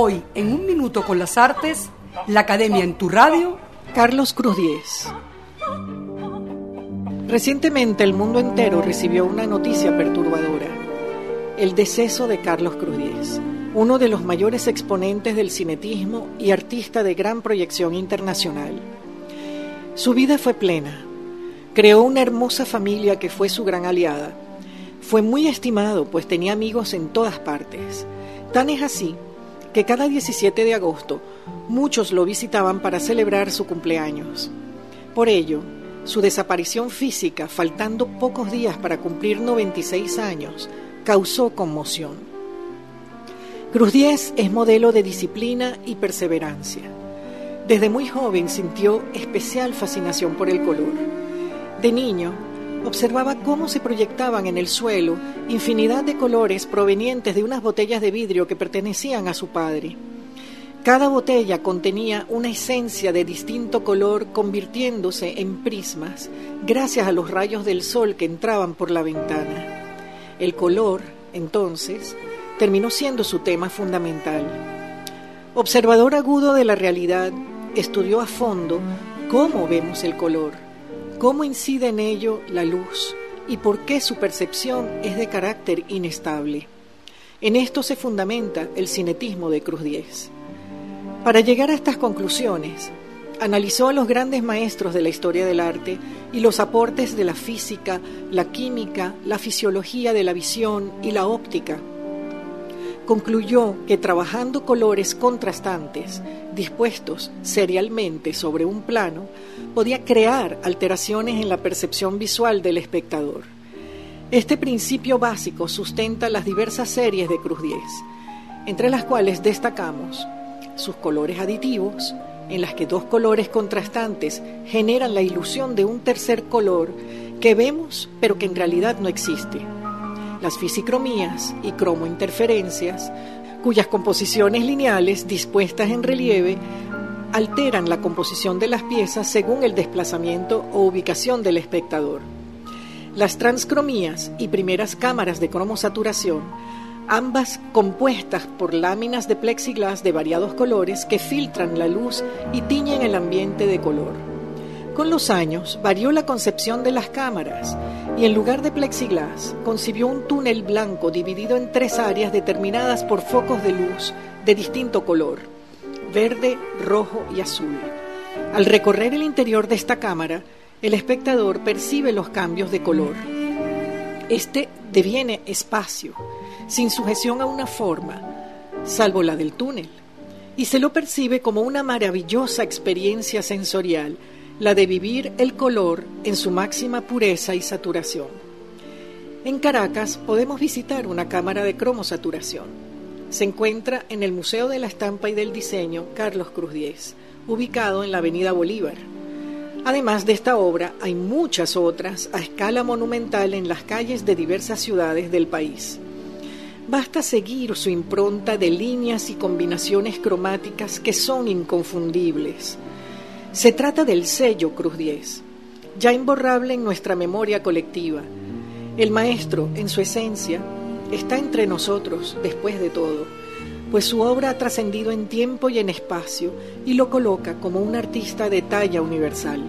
Hoy, en Un Minuto con las Artes, la Academia en tu radio. Carlos Cruz Diez. Recientemente el mundo entero recibió una noticia perturbadora. El deceso de Carlos Cruz Diez, uno de los mayores exponentes del cinetismo y artista de gran proyección internacional. Su vida fue plena. Creó una hermosa familia que fue su gran aliada. Fue muy estimado, pues tenía amigos en todas partes. Tan es así que cada 17 de agosto muchos lo visitaban para celebrar su cumpleaños. Por ello, su desaparición física, faltando pocos días para cumplir 96 años, causó conmoción. Cruz Diez es modelo de disciplina y perseverancia. Desde muy joven sintió especial fascinación por el color. De niño, observaba cómo se proyectaban en el suelo infinidad de colores provenientes de unas botellas de vidrio que pertenecían a su padre. Cada botella contenía una esencia de distinto color convirtiéndose en prismas gracias a los rayos del sol que entraban por la ventana. El color, entonces, terminó siendo su tema fundamental. Observador agudo de la realidad, estudió a fondo cómo vemos el color cómo incide en ello la luz y por qué su percepción es de carácter inestable. En esto se fundamenta el cinetismo de Cruz Diez. Para llegar a estas conclusiones, analizó a los grandes maestros de la historia del arte y los aportes de la física, la química, la fisiología de la visión y la óptica. Concluyó que trabajando colores contrastantes, dispuestos serialmente sobre un plano, podía crear alteraciones en la percepción visual del espectador. Este principio básico sustenta las diversas series de Cruz Diez, entre las cuales destacamos sus colores aditivos, en las que dos colores contrastantes generan la ilusión de un tercer color que vemos pero que en realidad no existe. Las fisicromías y cromointerferencias, cuyas composiciones lineales dispuestas en relieve alteran la composición de las piezas según el desplazamiento o ubicación del espectador. Las transcromías y primeras cámaras de cromosaturación, ambas compuestas por láminas de plexiglas de variados colores que filtran la luz y tiñen el ambiente de color. Con los años varió la concepción de las cámaras y en lugar de plexiglas concibió un túnel blanco dividido en tres áreas determinadas por focos de luz de distinto color verde, rojo y azul. Al recorrer el interior de esta cámara, el espectador percibe los cambios de color. Este deviene espacio, sin sujeción a una forma, salvo la del túnel, y se lo percibe como una maravillosa experiencia sensorial, la de vivir el color en su máxima pureza y saturación. En Caracas podemos visitar una cámara de cromosaturación se encuentra en el Museo de la Estampa y del Diseño Carlos Cruz Diez, ubicado en la Avenida Bolívar. Además de esta obra, hay muchas otras a escala monumental en las calles de diversas ciudades del país. Basta seguir su impronta de líneas y combinaciones cromáticas que son inconfundibles. Se trata del sello Cruz Diez, ya imborrable en nuestra memoria colectiva. El maestro, en su esencia, está entre nosotros después de todo, pues su obra ha trascendido en tiempo y en espacio y lo coloca como un artista de talla universal.